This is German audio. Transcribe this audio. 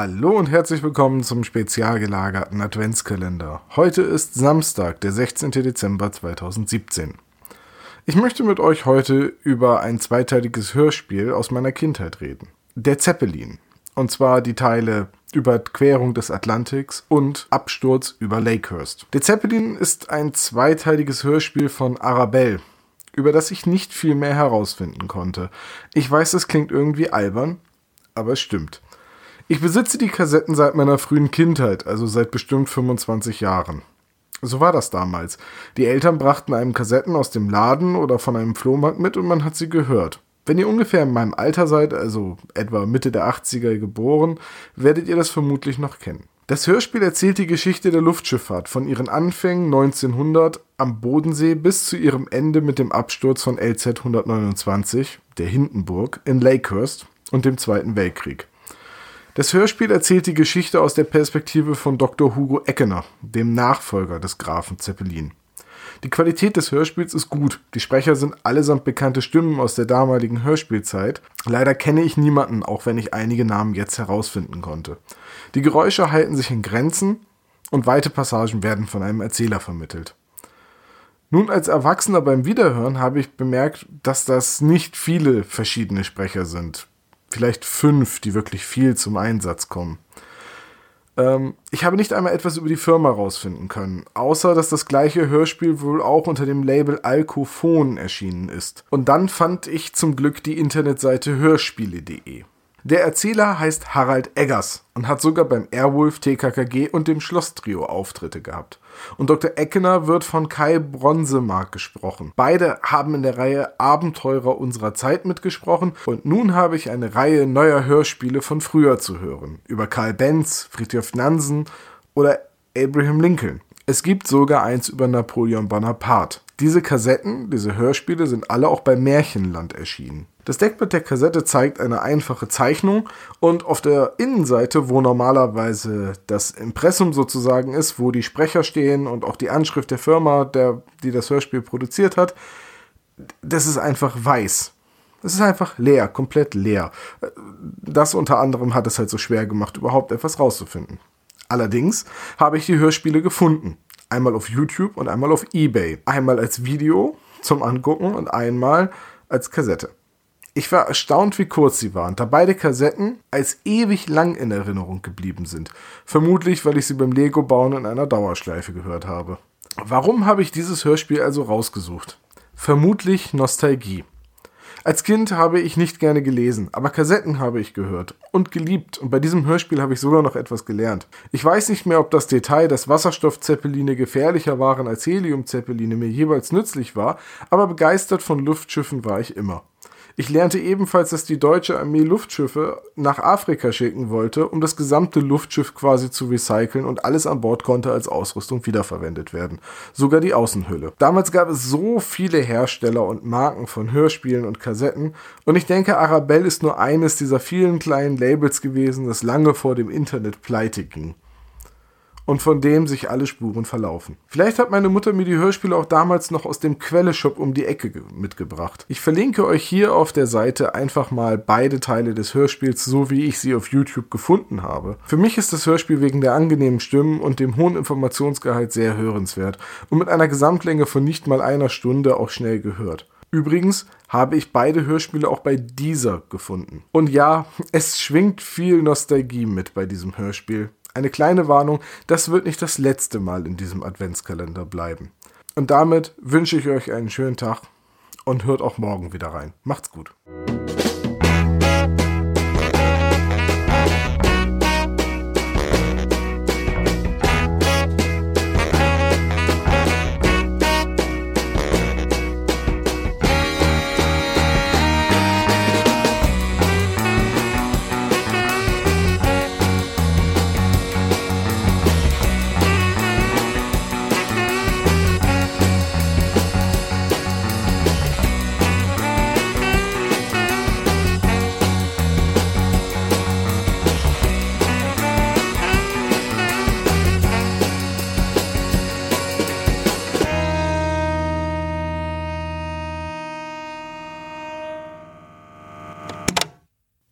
Hallo und herzlich willkommen zum spezial gelagerten Adventskalender. Heute ist Samstag, der 16. Dezember 2017. Ich möchte mit euch heute über ein zweiteiliges Hörspiel aus meiner Kindheit reden. Der Zeppelin. Und zwar die Teile Überquerung des Atlantiks und Absturz über Lakehurst. Der Zeppelin ist ein zweiteiliges Hörspiel von Arabelle, über das ich nicht viel mehr herausfinden konnte. Ich weiß, es klingt irgendwie albern, aber es stimmt. Ich besitze die Kassetten seit meiner frühen Kindheit, also seit bestimmt 25 Jahren. So war das damals. Die Eltern brachten einem Kassetten aus dem Laden oder von einem Flohmarkt mit und man hat sie gehört. Wenn ihr ungefähr in meinem Alter seid, also etwa Mitte der 80er geboren, werdet ihr das vermutlich noch kennen. Das Hörspiel erzählt die Geschichte der Luftschifffahrt von ihren Anfängen 1900 am Bodensee bis zu ihrem Ende mit dem Absturz von LZ 129, der Hindenburg, in Lakehurst und dem Zweiten Weltkrieg. Das Hörspiel erzählt die Geschichte aus der Perspektive von Dr. Hugo Eckener, dem Nachfolger des Grafen Zeppelin. Die Qualität des Hörspiels ist gut. Die Sprecher sind allesamt bekannte Stimmen aus der damaligen Hörspielzeit. Leider kenne ich niemanden, auch wenn ich einige Namen jetzt herausfinden konnte. Die Geräusche halten sich in Grenzen und weite Passagen werden von einem Erzähler vermittelt. Nun als Erwachsener beim Wiederhören habe ich bemerkt, dass das nicht viele verschiedene Sprecher sind vielleicht fünf, die wirklich viel zum Einsatz kommen. Ähm, ich habe nicht einmal etwas über die Firma rausfinden können, außer dass das gleiche Hörspiel wohl auch unter dem Label Alkophon erschienen ist. Und dann fand ich zum Glück die Internetseite hörspiele.de. Der Erzähler heißt Harald Eggers und hat sogar beim Airwolf, TKKG und dem Schlosstrio Auftritte gehabt. Und Dr. Eckener wird von Kai Bronzemark gesprochen. Beide haben in der Reihe Abenteurer unserer Zeit mitgesprochen und nun habe ich eine Reihe neuer Hörspiele von früher zu hören. Über Karl Benz, Friedrich Nansen oder Abraham Lincoln. Es gibt sogar eins über Napoleon Bonaparte. Diese Kassetten, diese Hörspiele sind alle auch bei Märchenland erschienen. Das Deckblatt der Kassette zeigt eine einfache Zeichnung und auf der Innenseite, wo normalerweise das Impressum sozusagen ist, wo die Sprecher stehen und auch die Anschrift der Firma, der, die das Hörspiel produziert hat, das ist einfach weiß. Es ist einfach leer, komplett leer. Das unter anderem hat es halt so schwer gemacht, überhaupt etwas rauszufinden. Allerdings habe ich die Hörspiele gefunden. Einmal auf YouTube und einmal auf eBay. Einmal als Video zum Angucken und einmal als Kassette. Ich war erstaunt, wie kurz sie waren, da beide Kassetten als ewig lang in Erinnerung geblieben sind. Vermutlich, weil ich sie beim Lego-Bauen in einer Dauerschleife gehört habe. Warum habe ich dieses Hörspiel also rausgesucht? Vermutlich Nostalgie. Als Kind habe ich nicht gerne gelesen, aber Kassetten habe ich gehört und geliebt und bei diesem Hörspiel habe ich sogar noch etwas gelernt. Ich weiß nicht mehr, ob das Detail, dass Wasserstoffzeppeline gefährlicher waren als Heliumzeppeline mir jeweils nützlich war, aber begeistert von Luftschiffen war ich immer. Ich lernte ebenfalls, dass die deutsche Armee Luftschiffe nach Afrika schicken wollte, um das gesamte Luftschiff quasi zu recyceln und alles an Bord konnte als Ausrüstung wiederverwendet werden. Sogar die Außenhülle. Damals gab es so viele Hersteller und Marken von Hörspielen und Kassetten und ich denke, Arabelle ist nur eines dieser vielen kleinen Labels gewesen, das lange vor dem Internet pleite ging und von dem sich alle Spuren verlaufen. Vielleicht hat meine Mutter mir die Hörspiele auch damals noch aus dem Quelle-Shop um die Ecke mitgebracht. Ich verlinke euch hier auf der Seite einfach mal beide Teile des Hörspiels, so wie ich sie auf YouTube gefunden habe. Für mich ist das Hörspiel wegen der angenehmen Stimmen und dem hohen Informationsgehalt sehr hörenswert und mit einer Gesamtlänge von nicht mal einer Stunde auch schnell gehört. Übrigens habe ich beide Hörspiele auch bei dieser gefunden. Und ja, es schwingt viel Nostalgie mit bei diesem Hörspiel. Eine kleine Warnung, das wird nicht das letzte Mal in diesem Adventskalender bleiben. Und damit wünsche ich euch einen schönen Tag und hört auch morgen wieder rein. Macht's gut.